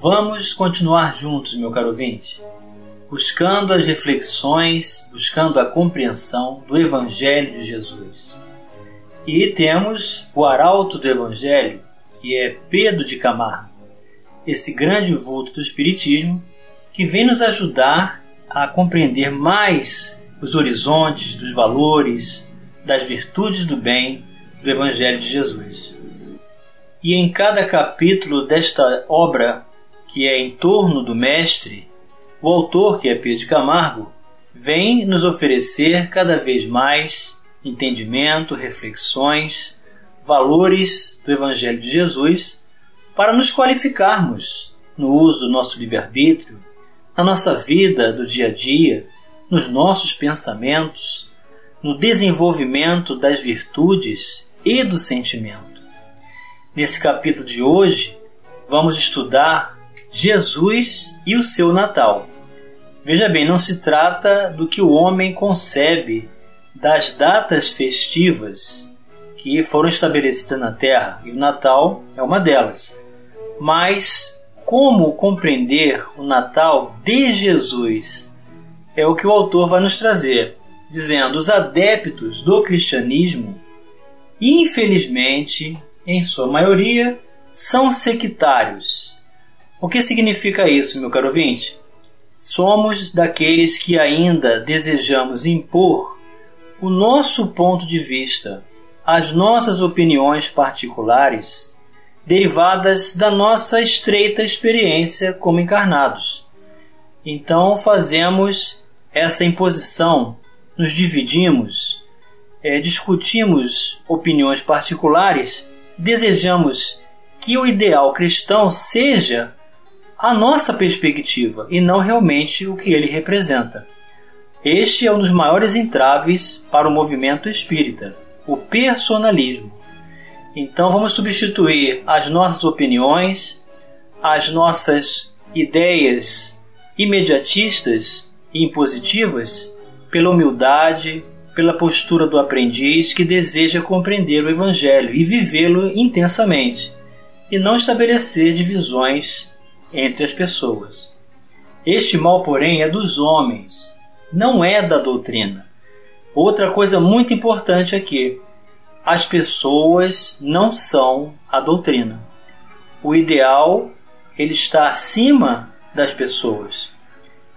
Vamos continuar juntos, meu caro ouvinte, buscando as reflexões, buscando a compreensão do Evangelho de Jesus. E temos o arauto do Evangelho, que é Pedro de Camargo, esse grande vulto do Espiritismo que vem nos ajudar a compreender mais os horizontes dos valores, das virtudes do bem do Evangelho de Jesus. E em cada capítulo desta obra que é em torno do mestre, o autor, que é Pedro Camargo, vem nos oferecer cada vez mais entendimento, reflexões, valores do Evangelho de Jesus para nos qualificarmos no uso do nosso livre-arbítrio, na nossa vida do dia a dia, nos nossos pensamentos, no desenvolvimento das virtudes e do sentimento. Nesse capítulo de hoje, vamos estudar Jesus e o seu Natal. Veja bem, não se trata do que o homem concebe das datas festivas que foram estabelecidas na Terra, e o Natal é uma delas. Mas como compreender o Natal de Jesus é o que o autor vai nos trazer, dizendo: os adeptos do cristianismo, infelizmente, em sua maioria, são sectários o que significa isso, meu caro ouvinte? Somos daqueles que ainda desejamos impor o nosso ponto de vista, as nossas opiniões particulares, derivadas da nossa estreita experiência como encarnados. Então fazemos essa imposição, nos dividimos, é, discutimos opiniões particulares, desejamos que o ideal cristão seja a nossa perspectiva e não realmente o que ele representa. Este é um dos maiores entraves para o movimento espírita, o personalismo. Então vamos substituir as nossas opiniões, as nossas ideias imediatistas e impositivas pela humildade, pela postura do aprendiz que deseja compreender o Evangelho e vivê-lo intensamente, e não estabelecer divisões entre as pessoas. Este mal, porém, é dos homens, não é da doutrina. Outra coisa muito importante aqui: as pessoas não são a doutrina. O ideal ele está acima das pessoas.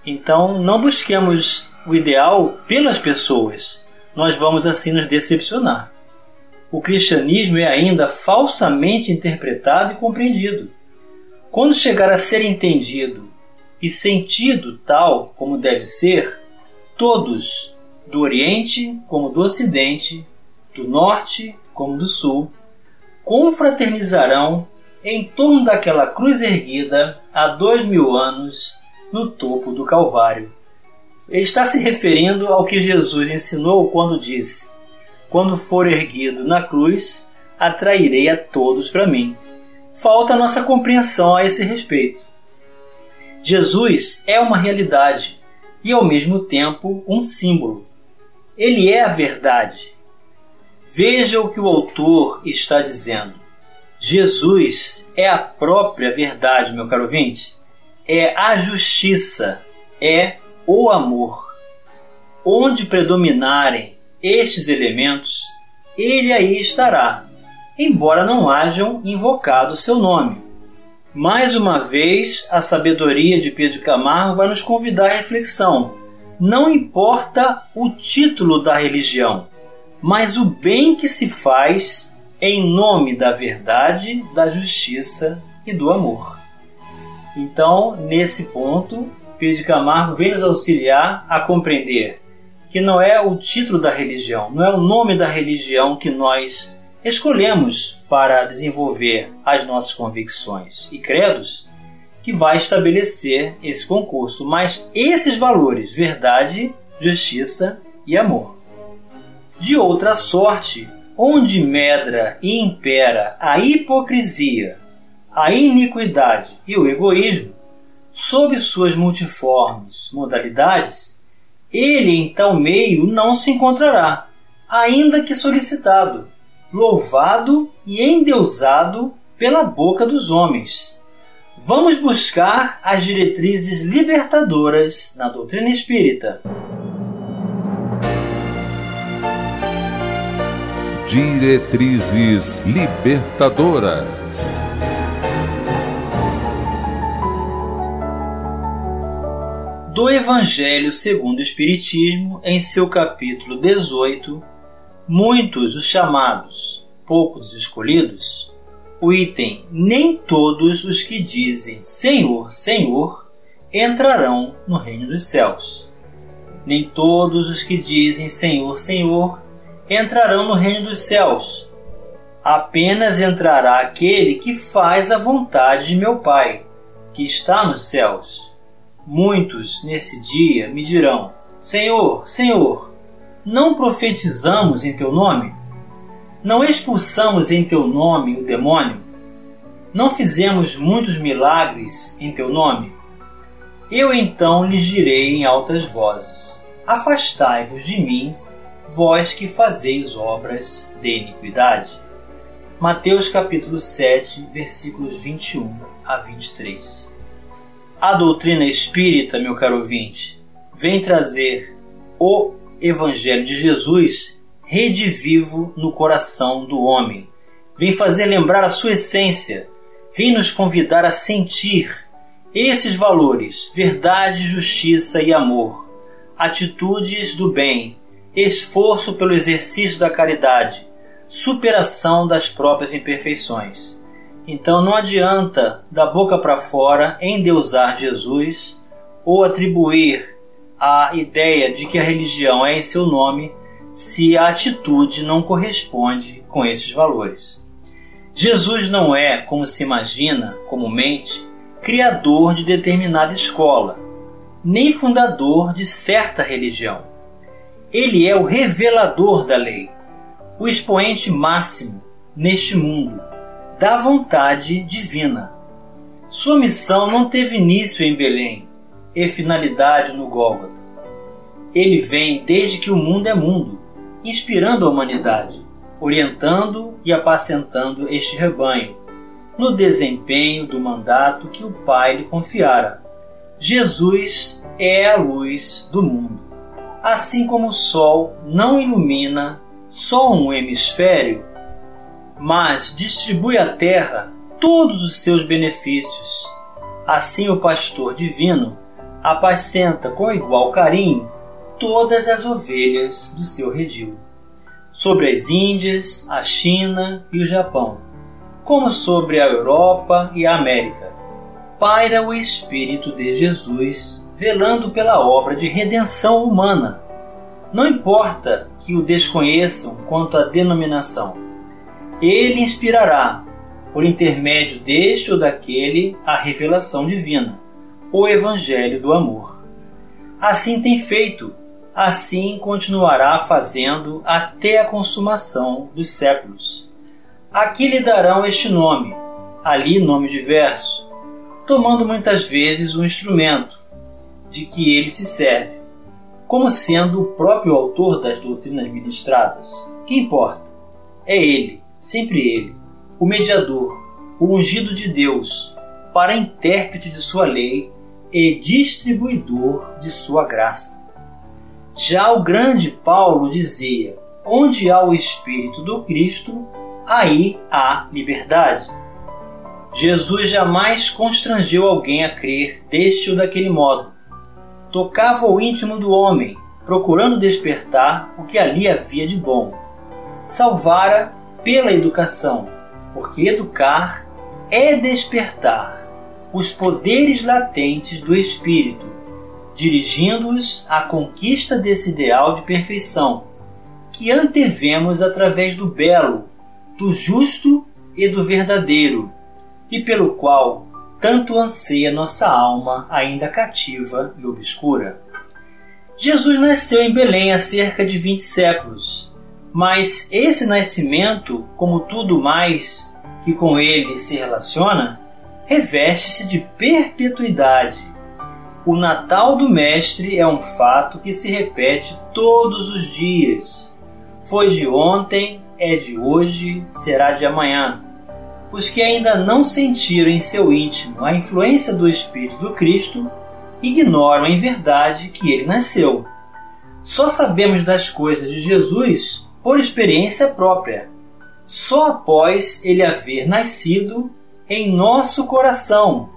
Então, não busquemos o ideal pelas pessoas. Nós vamos assim nos decepcionar. O cristianismo é ainda falsamente interpretado e compreendido. Quando chegar a ser entendido e sentido tal como deve ser, todos, do Oriente como do Ocidente, do Norte como do Sul, confraternizarão em torno daquela cruz erguida há dois mil anos no topo do Calvário. Ele está se referindo ao que Jesus ensinou quando disse: Quando for erguido na cruz, atrairei a todos para mim falta nossa compreensão a esse respeito. Jesus é uma realidade e, ao mesmo tempo, um símbolo. Ele é a verdade. Veja o que o autor está dizendo. Jesus é a própria verdade, meu caro ouvinte. É a justiça, é o amor. Onde predominarem estes elementos, ele aí estará, embora não hajam invocado seu nome. Mais uma vez, a sabedoria de Pedro Camargo vai nos convidar à reflexão. Não importa o título da religião, mas o bem que se faz em nome da verdade, da justiça e do amor. Então, nesse ponto, Pedro Camargo vem nos auxiliar a compreender que não é o título da religião, não é o nome da religião que nós escolhemos para desenvolver as nossas convicções e credos que vai estabelecer esse concurso, mas esses valores, verdade, justiça e amor. De outra sorte, onde medra e impera a hipocrisia, a iniquidade e o egoísmo, sob suas multiformes modalidades, ele em tal meio não se encontrará, ainda que solicitado, louvado e endeusado pela boca dos homens. Vamos buscar as diretrizes libertadoras na doutrina espírita. Diretrizes libertadoras. Do Evangelho segundo o Espiritismo, em seu capítulo 18, muitos os chamados, poucos os escolhidos, o item nem todos os que dizem Senhor, Senhor entrarão no reino dos céus. Nem todos os que dizem Senhor, Senhor entrarão no reino dos céus. Apenas entrará aquele que faz a vontade de meu Pai, que está nos céus. Muitos nesse dia me dirão: Senhor, Senhor, não profetizamos em teu nome? Não expulsamos em teu nome o demônio? Não fizemos muitos milagres em teu nome? Eu então lhes direi em altas vozes: Afastai-vos de mim, vós que fazeis obras de iniquidade. Mateus capítulo 7, versículos 21 a 23. A doutrina espírita, meu caro ouvinte, vem trazer o Evangelho de Jesus redivivo no coração do homem. Vem fazer lembrar a sua essência, vem nos convidar a sentir esses valores: verdade, justiça e amor, atitudes do bem, esforço pelo exercício da caridade, superação das próprias imperfeições. Então não adianta da boca para fora endeusar Jesus ou atribuir a ideia de que a religião é em seu nome se a atitude não corresponde com esses valores. Jesus não é, como se imagina comumente, criador de determinada escola, nem fundador de certa religião. Ele é o revelador da lei, o expoente máximo neste mundo da vontade divina. Sua missão não teve início em Belém e finalidade no Gólgota. Ele vem desde que o mundo é mundo, inspirando a humanidade, orientando e apacentando este rebanho no desempenho do mandato que o Pai lhe confiara. Jesus é a luz do mundo. Assim como o sol não ilumina só um hemisfério, mas distribui à terra todos os seus benefícios. Assim, o pastor divino apacenta com igual carinho todas as ovelhas do seu redil. Sobre as Índias, a China e o Japão, como sobre a Europa e a América, paira o Espírito de Jesus velando pela obra de redenção humana. Não importa que o desconheçam quanto à denominação ele inspirará, por intermédio deste ou daquele, a revelação divina, o Evangelho do amor. Assim tem feito, assim continuará fazendo até a consumação dos séculos. Aqui lhe darão este nome, ali nome diverso, tomando muitas vezes o instrumento de que ele se serve, como sendo o próprio autor das doutrinas ministradas. Que importa? É ele, sempre Ele, o mediador, o ungido de Deus, para intérprete de sua lei e distribuidor de sua graça. Já o grande Paulo dizia: onde há o Espírito do Cristo, aí há liberdade. Jesus jamais constrangeu alguém a crer deste ou daquele modo. Tocava o íntimo do homem, procurando despertar o que ali havia de bom. Salvara pela educação, porque educar é despertar os poderes latentes do espírito, dirigindo-os à conquista desse ideal de perfeição que antevemos através do belo, do justo e do verdadeiro, e pelo qual tanto anseia nossa alma ainda cativa e obscura. Jesus nasceu em Belém há cerca de 20 séculos, mas esse nascimento, como tudo mais que com ele se relaciona, reveste-se de perpetuidade. O Natal do Mestre é um fato que se repete todos os dias. Foi de ontem, é de hoje, será de amanhã. Os que ainda não sentiram em seu íntimo a influência do Espírito do Cristo ignoram em verdade que ele nasceu. Só sabemos das coisas de Jesus por experiência própria, só após ele haver nascido em nosso coração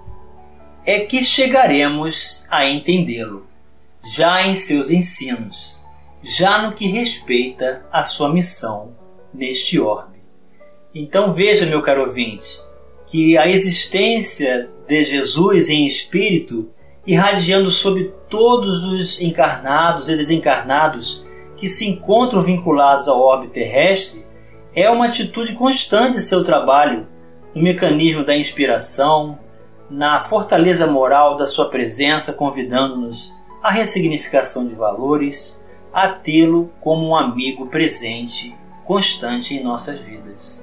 é que chegaremos a entendê-lo, já em seus ensinos, já no que respeita à sua missão neste orbe. Então veja, meu caro ouvinte, que a existência de Jesus em espírito irradiando sobre todos os encarnados e desencarnados que se encontram vinculados ao orbe terrestre é uma atitude constante de seu trabalho no mecanismo da inspiração, na fortaleza moral da sua presença, convidando-nos à ressignificação de valores, a tê-lo como um amigo presente, constante em nossas vidas.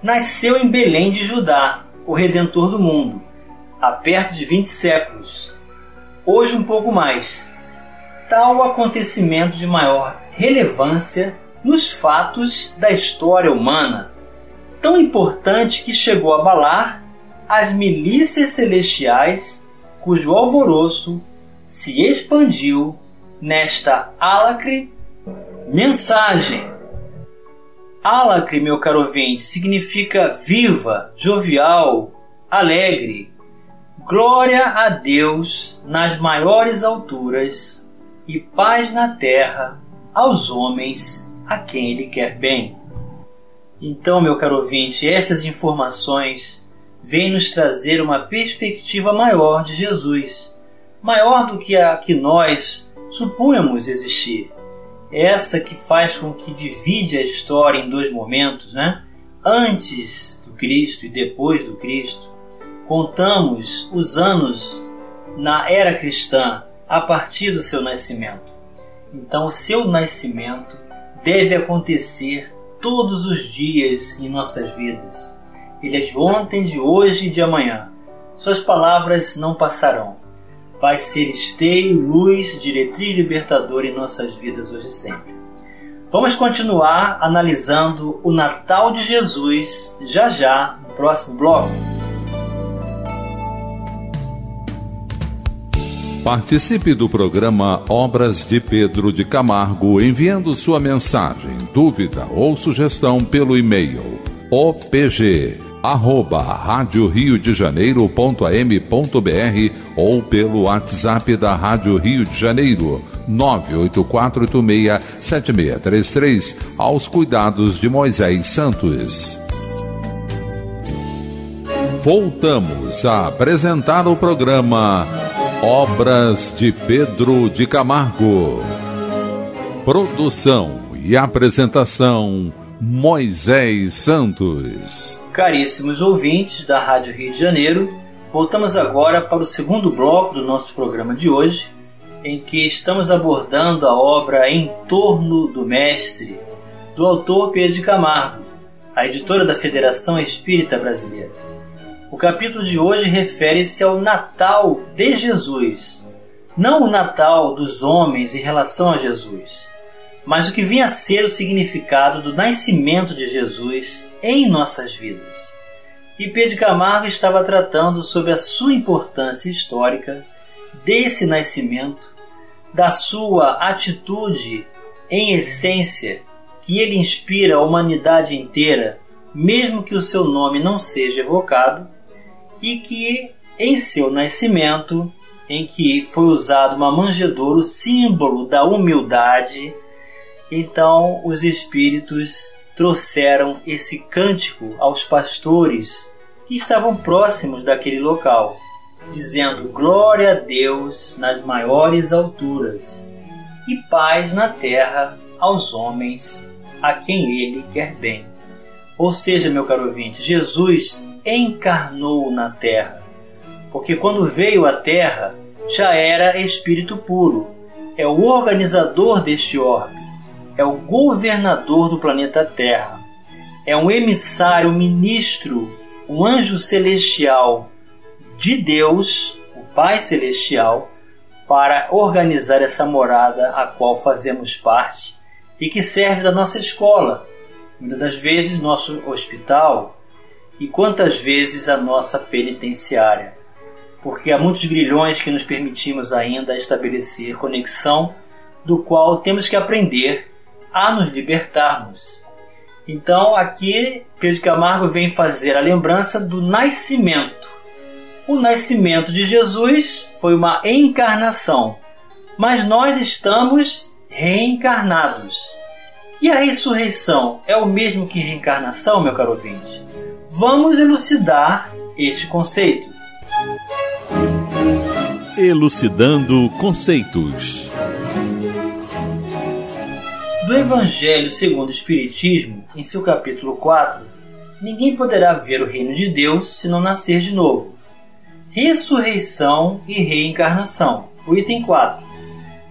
Nasceu em Belém de Judá, o Redentor do mundo, há perto de 20 séculos, hoje um pouco mais. Tal acontecimento de maior relevância nos fatos da história humana, tão importante que chegou a abalar as milícias celestiais, cujo alvoroço se expandiu nesta álacre mensagem. Álacre, meu caro ouvinte, significa viva, jovial, alegre, Glória a Deus nas maiores alturas e paz na terra aos homens a quem Ele quer bem. Então, meu caro ouvinte, essas informações vêm nos trazer uma perspectiva maior de Jesus, maior do que a que nós supunhamos existir. Essa que faz com que divide a história em dois momentos, né? Antes do Cristo e depois do Cristo contamos os anos na era cristã a partir do seu nascimento. Então, o seu nascimento deve acontecer todos os dias em nossas vidas. Ele é de ontem, de hoje e de amanhã. Suas palavras não passarão. Vai ser esteio, luz, diretriz libertadora em nossas vidas hoje e sempre. Vamos continuar analisando o Natal de Jesus já já no próximo bloco. Participe do programa Obras de Pedro de Camargo enviando sua mensagem, dúvida ou sugestão pelo e-mail opg arroba rádio Rio de Janeiro.am.br ou pelo WhatsApp da Rádio Rio de Janeiro 984867633 aos cuidados de Moisés Santos. Voltamos a apresentar o programa Obras de Pedro de Camargo. Produção e apresentação Moisés Santos. Caríssimos ouvintes da Rádio Rio de Janeiro, voltamos agora para o segundo bloco do nosso programa de hoje, em que estamos abordando a obra Em Torno do Mestre, do autor Pedro de Camargo, a editora da Federação Espírita Brasileira. O capítulo de hoje refere-se ao Natal de Jesus, não o Natal dos homens em relação a Jesus, mas o que vinha a ser o significado do nascimento de Jesus em nossas vidas. E Pedro Camargo estava tratando sobre a sua importância histórica desse nascimento, da sua atitude em essência que ele inspira a humanidade inteira, mesmo que o seu nome não seja evocado, e que em seu nascimento, em que foi usado uma manjedoura, o símbolo da humildade, então os espíritos trouxeram esse cântico aos pastores que estavam próximos daquele local, dizendo glória a Deus nas maiores alturas e paz na terra aos homens a quem ele quer bem. Ou seja, meu caro ouvinte, Jesus encarnou na terra, porque quando veio à Terra já era espírito puro, é o organizador deste orbe, é o governador do planeta Terra, é um emissário, ministro, um anjo celestial de Deus, o Pai Celestial, para organizar essa morada a qual fazemos parte e que serve da nossa escola, muitas das vezes nosso hospital e quantas vezes a nossa penitenciária. Porque há muitos grilhões que nos permitimos ainda estabelecer conexão, do qual temos que aprender a nos libertarmos. Então, aqui Pedro Camargo vem fazer a lembrança do nascimento. O nascimento de Jesus foi uma encarnação, mas nós estamos reencarnados. E a ressurreição é o mesmo que reencarnação, meu caro ouvinte? Vamos elucidar este conceito. Elucidando conceitos. Do Evangelho segundo o Espiritismo, em seu capítulo 4, ninguém poderá ver o reino de Deus se não nascer de novo. Ressurreição e reencarnação. O item 4.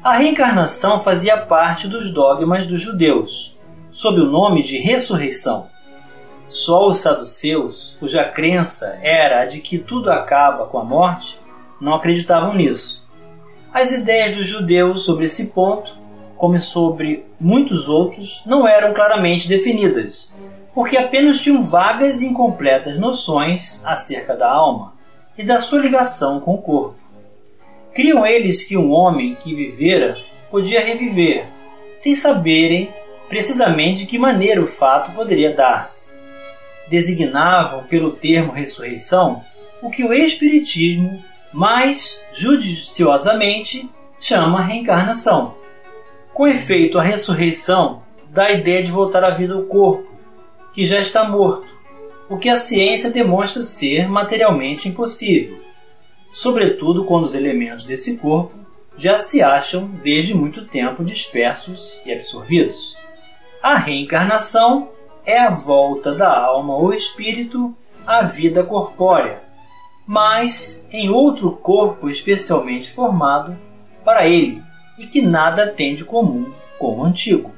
A reencarnação fazia parte dos dogmas dos judeus, sob o nome de ressurreição. Só os saduceus, cuja crença era a de que tudo acaba com a morte, não acreditavam nisso. As ideias dos judeus sobre esse ponto, como sobre muitos outros, não eram claramente definidas, porque apenas tinham vagas e incompletas noções acerca da alma e da sua ligação com o corpo. Criam eles que um homem que vivera podia reviver, sem saberem precisamente de que maneira o fato poderia dar-se. Designavam pelo termo ressurreição o que o Espiritismo mais judiciosamente chama reencarnação. Com efeito, a ressurreição dá a ideia de voltar à vida ao corpo, que já está morto, o que a ciência demonstra ser materialmente impossível, sobretudo quando os elementos desse corpo já se acham desde muito tempo dispersos e absorvidos. A reencarnação é a volta da alma ou espírito à vida corpórea, mas em outro corpo especialmente formado para ele e que nada tem de comum com o antigo.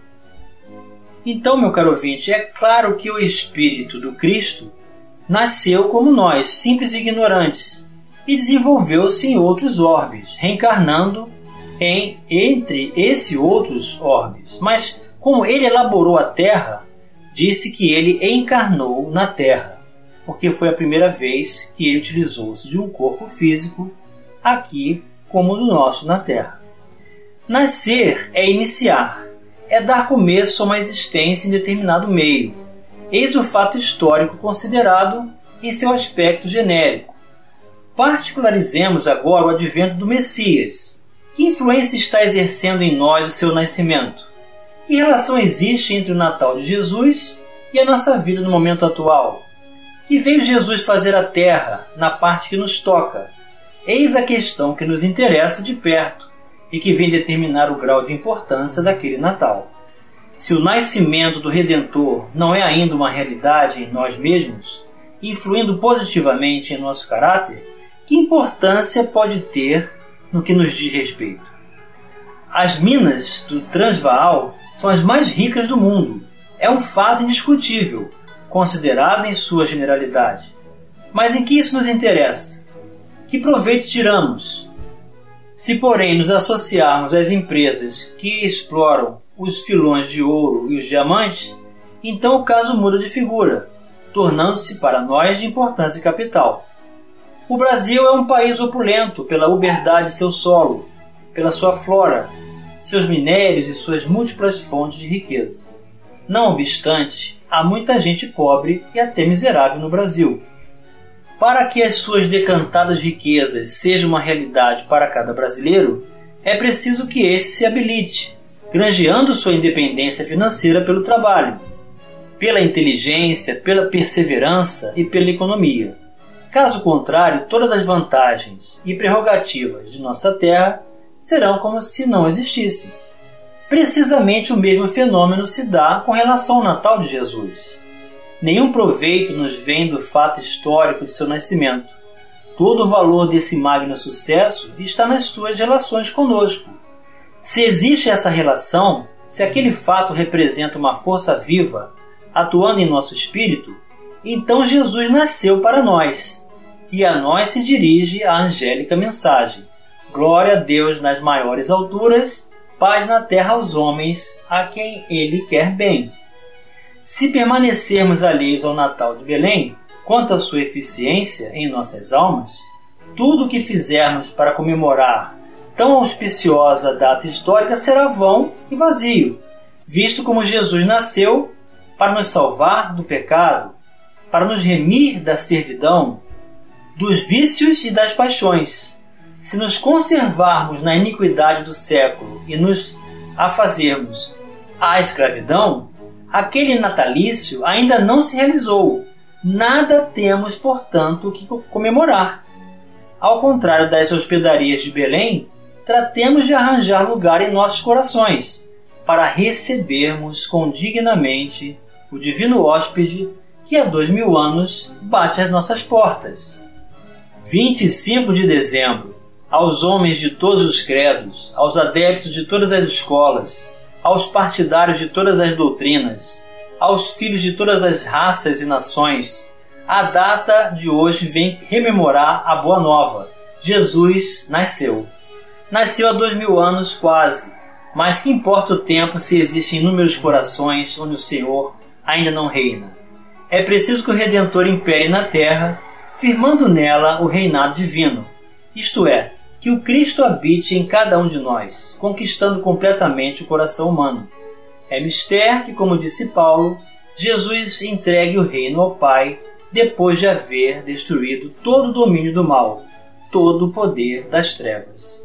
Então, meu caro ouvinte, é claro que o Espírito do Cristo nasceu como nós, simples e ignorantes, e desenvolveu-se em outros orbes, reencarnando em entre esses outros orbes. Mas como ele elaborou a Terra, disse que ele encarnou na Terra, porque foi a primeira vez que ele utilizou-se de um corpo físico aqui como no nosso na Terra. Nascer é iniciar, é dar começo a uma existência em determinado meio. Eis o fato histórico considerado em seu aspecto genérico. Particularizemos agora o advento do Messias. Que influência está exercendo em nós o seu nascimento? Que relação existe entre o Natal de Jesus e a nossa vida no momento atual? Que veio Jesus fazer à Terra na parte que nos toca? Eis a questão que nos interessa de perto e que vem determinar o grau de importância daquele Natal. Se o nascimento do Redentor não é ainda uma realidade em nós mesmos, influindo positivamente em nosso caráter, que importância pode ter no que nos diz respeito? As minas do Transvaal são as mais ricas do mundo. É um fato indiscutível, considerado em sua generalidade. Mas em que isso nos interessa? Que proveito tiramos? Se, porém, nos associarmos às empresas que exploram os filões de ouro e os diamantes, então o caso muda de figura, tornando-se para nós de importância capital. O Brasil é um país opulento pela uberdade de seu solo, pela sua flora, seus minérios e suas múltiplas fontes de riqueza. Não obstante, há muita gente pobre e até miserável no Brasil. Para que as suas decantadas riquezas sejam uma realidade para cada brasileiro, é preciso que este se habilite, granjeando sua independência financeira pelo trabalho, pela inteligência, pela perseverança e pela economia. Caso contrário, todas as vantagens e prerrogativas de nossa terra serão como se não existissem. Precisamente o mesmo fenômeno se dá com relação ao Natal de Jesus. Nenhum proveito nos vem do fato histórico de seu nascimento. Todo o valor desse magno sucesso está nas suas relações conosco. Se existe essa relação, se aquele fato representa uma força viva atuando em nosso espírito, então Jesus nasceu para nós e a nós se dirige a angélica mensagem. Glória a Deus nas maiores alturas, paz na terra aos homens, a quem Ele quer bem. Se permanecermos alheios ao Natal de Belém, quanto à sua eficiência em nossas almas, tudo o que fizermos para comemorar tão auspiciosa data histórica será vão e vazio, visto como Jesus nasceu para nos salvar do pecado, para nos remir da servidão, dos vícios e das paixões. Se nos conservarmos na iniquidade do século e nos afazermos à escravidão, aquele natalício ainda não se realizou. Nada temos, portanto, que comemorar. Ao contrário das hospedarias de Belém, tratemos de arranjar lugar em nossos corações para recebermos condignamente o divino hóspede que há dois mil anos bate às nossas portas. 25 de dezembro, aos homens de todos os credos, aos adeptos de todas as escolas, aos partidários de todas as doutrinas, aos filhos de todas as raças e nações, a data de hoje vem rememorar a boa nova. Jesus nasceu. Nasceu há dois mil anos quase, mas que importa o tempo se existem inúmeros corações onde o Senhor ainda não reina? É preciso que o Redentor impere na terra, firmando nela o reinado divino, isto é, que o Cristo habite em cada um de nós, conquistando completamente o coração humano. É mistério que, como disse Paulo, Jesus entregue o reino ao Pai depois de haver destruído todo o domínio do mal, todo o poder das trevas.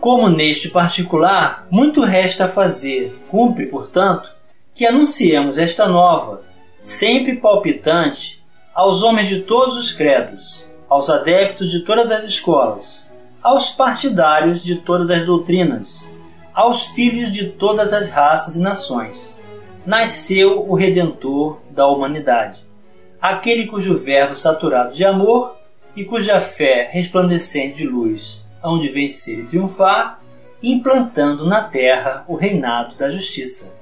Como neste particular muito resta a fazer, cumpre, portanto, que anunciemos esta nova, sempre palpitante, aos homens de todos os credos, aos adeptos de todas as escolas, aos partidários de todas as doutrinas, aos filhos de todas as raças e nações. Nasceu o Redentor da humanidade, aquele cujo verbo saturado de amor e cuja fé resplandecente de luz hão de vencer e triunfar, implantando na terra o reinado da justiça.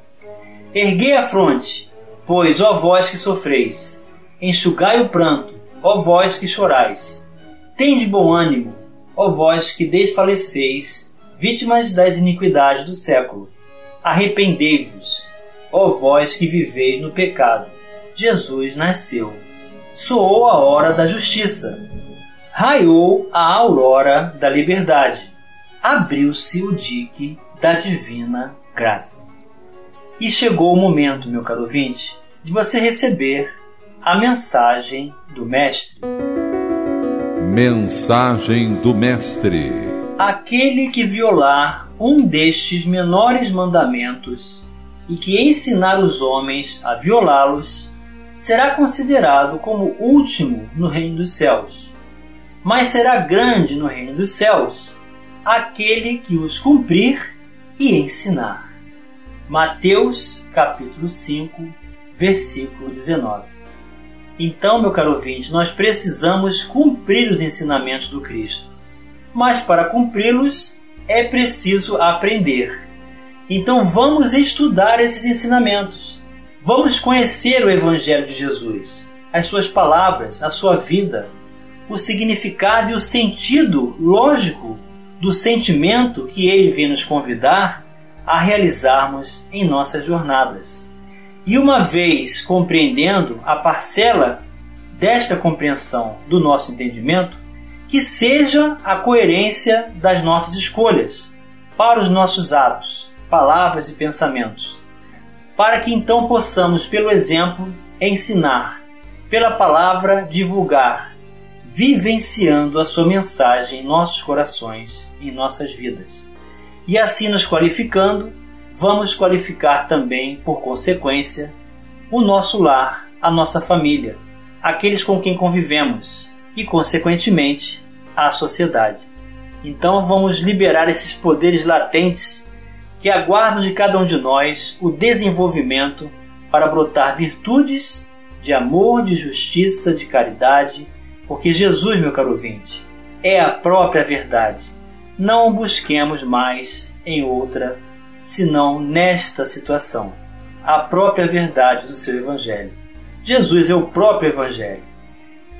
Erguei a fronte, pois, ó vós que sofreis, enxugai o pranto, ó vós que chorais. Tende bom ânimo, ó vós que desfaleceis, vítimas das iniquidades do século. Arrependei-vos, ó vós que viveis no pecado. Jesus nasceu. Soou a hora da justiça raiou a aurora da liberdade, abriu-se o dique da divina graça. E chegou o momento, meu caro ouvinte, de você receber a mensagem do Mestre. Mensagem do Mestre: Aquele que violar um destes menores mandamentos e que ensinar os homens a violá-los, será considerado como último no reino dos céus mas será grande no reino dos céus aquele que os cumprir e ensinar. Mateus capítulo 5, versículo 19. Então, meu caro ouvinte, nós precisamos cumprir os ensinamentos do Cristo. Mas para cumpri-los é preciso aprender. Então vamos estudar esses ensinamentos. Vamos conhecer o Evangelho de Jesus, as suas palavras, a sua vida, o significado e o sentido lógico do sentimento que ele vem nos convidar a realizarmos em nossas jornadas. E uma vez compreendendo a parcela desta compreensão do nosso entendimento, que seja a coerência das nossas escolhas para os nossos atos, palavras e pensamentos, para que então possamos, pelo exemplo, ensinar, pela palavra, divulgar vivenciando a sua mensagem em nossos corações, em nossas vidas. E assim nos qualificando, vamos qualificar também, por consequência, o nosso lar, a nossa família, aqueles com quem convivemos e, consequentemente, a sociedade. Então vamos liberar esses poderes latentes que aguardam de cada um de nós o desenvolvimento para brotar virtudes de amor, de justiça, de caridade Porque Jesus, meu caro ouvinte, é a própria verdade. Não busquemos mais em outra, senão nesta situação, a própria verdade do seu Evangelho. Jesus é o próprio Evangelho.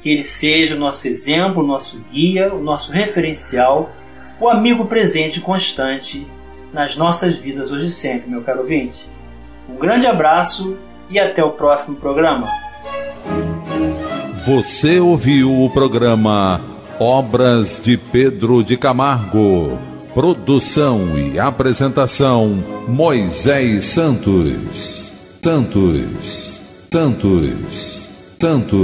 Que ele seja o nosso exemplo, o nosso guia, o nosso referencial, o amigo presente e constante nas nossas vidas hoje e sempre, meu caro ouvinte. Um grande abraço e até o próximo programa. Você ouviu o programa Obras de Pedro de Camargo. Produção e apresentação Moisés Santos. Santos. Santos. Santos.